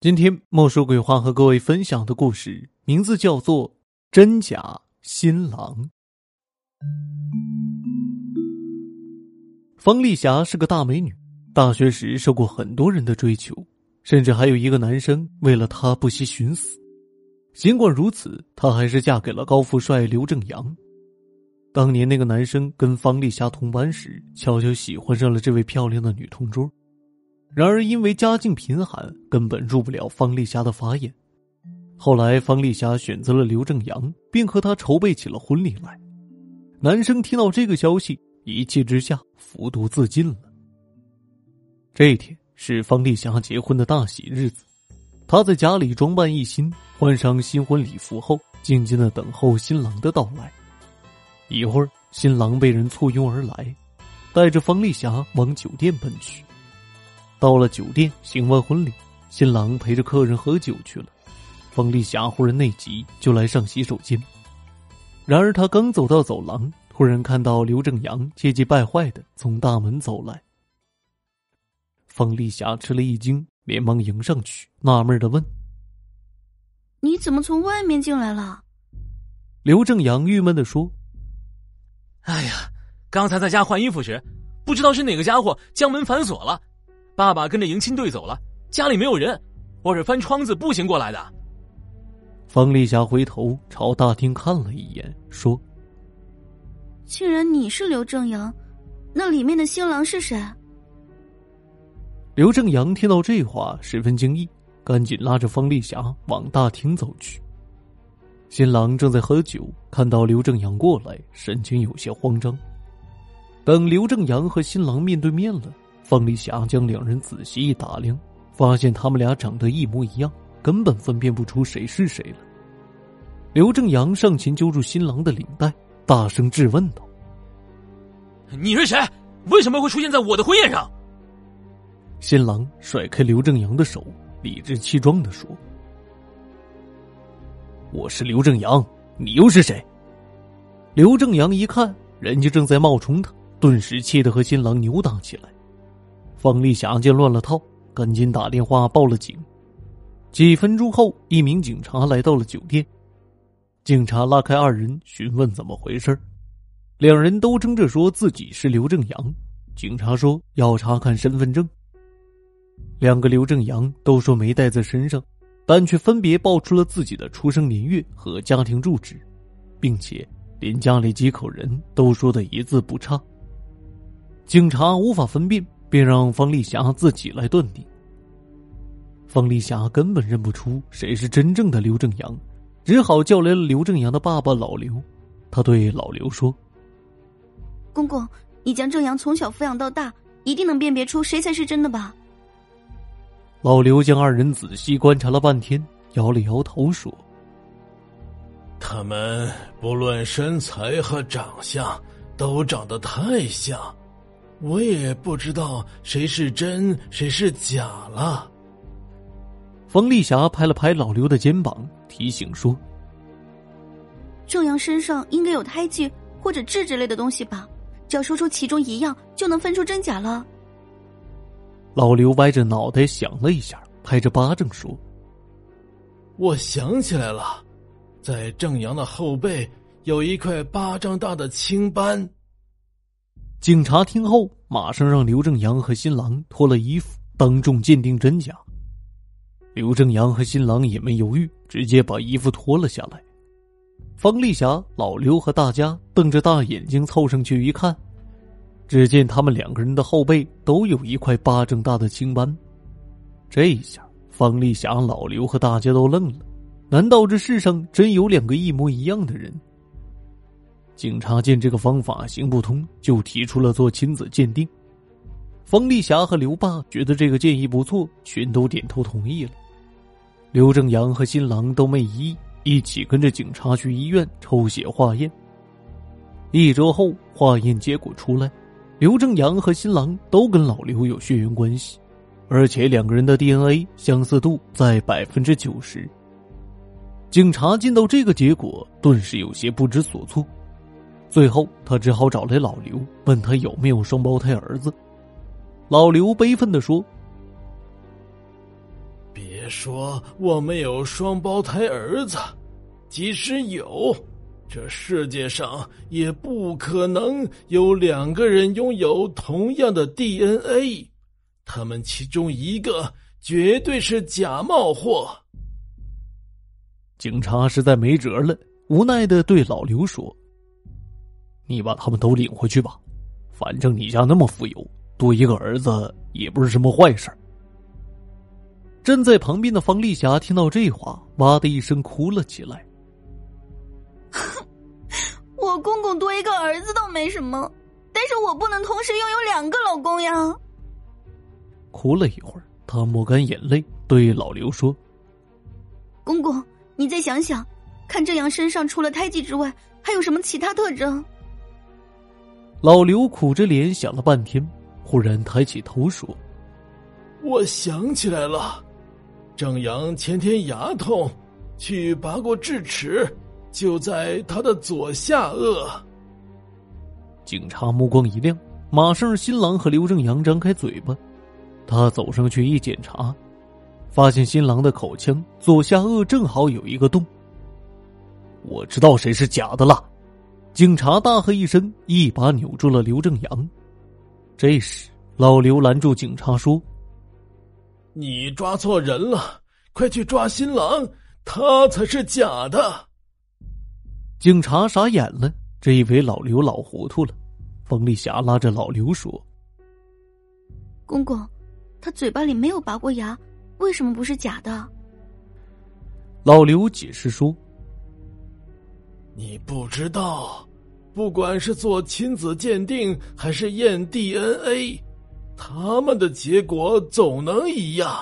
今天莫说鬼话和各位分享的故事名字叫做《真假新郎》。方丽霞是个大美女，大学时受过很多人的追求，甚至还有一个男生为了她不惜寻死。尽管如此，她还是嫁给了高富帅刘正阳。当年那个男生跟方丽霞同班时，悄悄喜欢上了这位漂亮的女同桌。然而，因为家境贫寒，根本入不了方丽霞的法眼。后来，方丽霞选择了刘正阳，并和他筹备起了婚礼来。男生听到这个消息，一气之下服毒自尽了。这一天是方丽霞结婚的大喜日子，她在家里装扮一新，换上新婚礼服后，静静的等候新郎的到来。一会儿，新郎被人簇拥而来，带着方丽霞往酒店奔去。到了酒店，行完婚礼，新郎陪着客人喝酒去了。方丽霞忽然内急，就来上洗手间。然而她刚走到走廊，突然看到刘正阳气急败坏的从大门走来。方丽霞吃了一惊，连忙迎上去，纳闷的问：“你怎么从外面进来了？”刘正阳郁闷的说：“哎呀，刚才在家换衣服时，不知道是哪个家伙将门反锁了。”爸爸跟着迎亲队走了，家里没有人，我是翻窗子步行过来的。方丽霞回头朝大厅看了一眼，说：“竟然你是刘正阳，那里面的新郎是谁？”刘正阳听到这话，十分惊异，赶紧拉着方丽霞往大厅走去。新郎正在喝酒，看到刘正阳过来，神情有些慌张。等刘正阳和新郎面对面了。方丽霞将两人仔细一打量，发现他们俩长得一模一样，根本分辨不出谁是谁了。刘正阳上前揪住新郎的领带，大声质问道：“你是谁？为什么会出现在我的婚宴上？”新郎甩开刘正阳的手，理直气壮的说：“我是刘正阳，你又是谁？”刘正阳一看人家正在冒充他，顿时气得和新郎扭打起来。方丽霞见乱了套，赶紧打电话报了警。几分钟后，一名警察来到了酒店。警察拉开二人，询问怎么回事两人都争着说自己是刘正阳。警察说要查看身份证。两个刘正阳都说没带在身上，但却分别报出了自己的出生年月和家庭住址，并且连家里几口人都说的一字不差。警察无法分辨。便让方丽霞自己来断定。方丽霞根本认不出谁是真正的刘正阳，只好叫来了刘正阳的爸爸老刘。他对老刘说：“公公，你将正阳从小抚养到大，一定能辨别出谁才是真的吧？”老刘将二人仔细观察了半天，摇了摇头说：“他们不论身材和长相，都长得太像。”我也不知道谁是真谁是假了。冯丽霞拍了拍老刘的肩膀，提醒说：“正阳身上应该有胎记或者痣之类的东西吧？只要说出其中一样，就能分出真假了。”老刘歪着脑袋想了一下，拍着巴掌说：“我想起来了，在正阳的后背有一块巴掌大的青斑。”警察听后，马上让刘正阳和新郎脱了衣服，当众鉴定真假。刘正阳和新郎也没犹豫，直接把衣服脱了下来。方丽霞、老刘和大家瞪着大眼睛凑上去一看，只见他们两个人的后背都有一块巴掌大的青斑。这一下，方丽霞、老刘和大家都愣了：难道这世上真有两个一模一样的人？警察见这个方法行不通，就提出了做亲子鉴定。方丽霞和刘爸觉得这个建议不错，全都点头同意了。刘正阳和新郎都没异议，一起跟着警察去医院抽血化验。一周后，化验结果出来，刘正阳和新郎都跟老刘有血缘关系，而且两个人的 DNA 相似度在百分之九十。警察见到这个结果，顿时有些不知所措。最后，他只好找来老刘，问他有没有双胞胎儿子。老刘悲愤的说：“别别说我没有双胞胎儿子，即使有，这世界上也不可能有两个人拥有同样的 DNA，他们其中一个绝对是假冒货。警察实在没辙了，无奈的对老刘说：“你把他们都领回去吧，反正你家那么富有，多一个儿子也不是什么坏事。”站在旁边的方丽霞听到这话，哇的一声哭了起来。我公公多一个儿子倒没什么，但是我不能同时拥有两个老公呀。哭了一会儿，她抹干眼泪，对老刘说：“公公，你再想想，看正阳身上除了胎记之外，还有什么其他特征？”老刘苦着脸想了半天，忽然抬起头说：“我想起来了。”正阳前天牙痛，去拔过智齿，就在他的左下颚。警察目光一亮，马上新郎和刘正阳张开嘴巴，他走上去一检查，发现新郎的口腔左下颚正好有一个洞。我知道谁是假的了！警察大喝一声，一把扭住了刘正阳。这时，老刘拦住警察说。你抓错人了，快去抓新郎，他才是假的。警察傻眼了，这以为老刘老糊涂了。冯丽霞拉着老刘说：“公公，他嘴巴里没有拔过牙，为什么不是假的？”老刘解释说：“你不知道，不管是做亲子鉴定还是验 DNA。”他们的结果总能一样，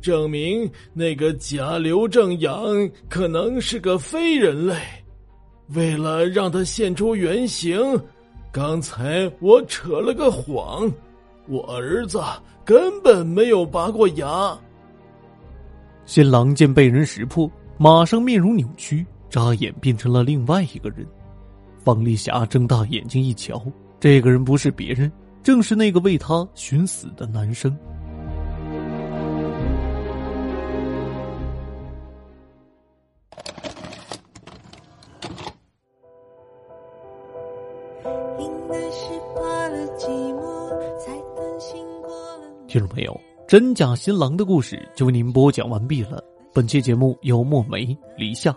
证明那个假刘正阳可能是个非人类。为了让他现出原形，刚才我扯了个谎，我儿子根本没有拔过牙。新郎见被人识破，马上面容扭曲，眨眼变成了另外一个人。方丽霞睁大眼睛一瞧，这个人不是别人。正是那个为他寻死的男生。听众朋友，真假新郎的故事就为您播讲完毕了。本期节目由墨梅、李夏、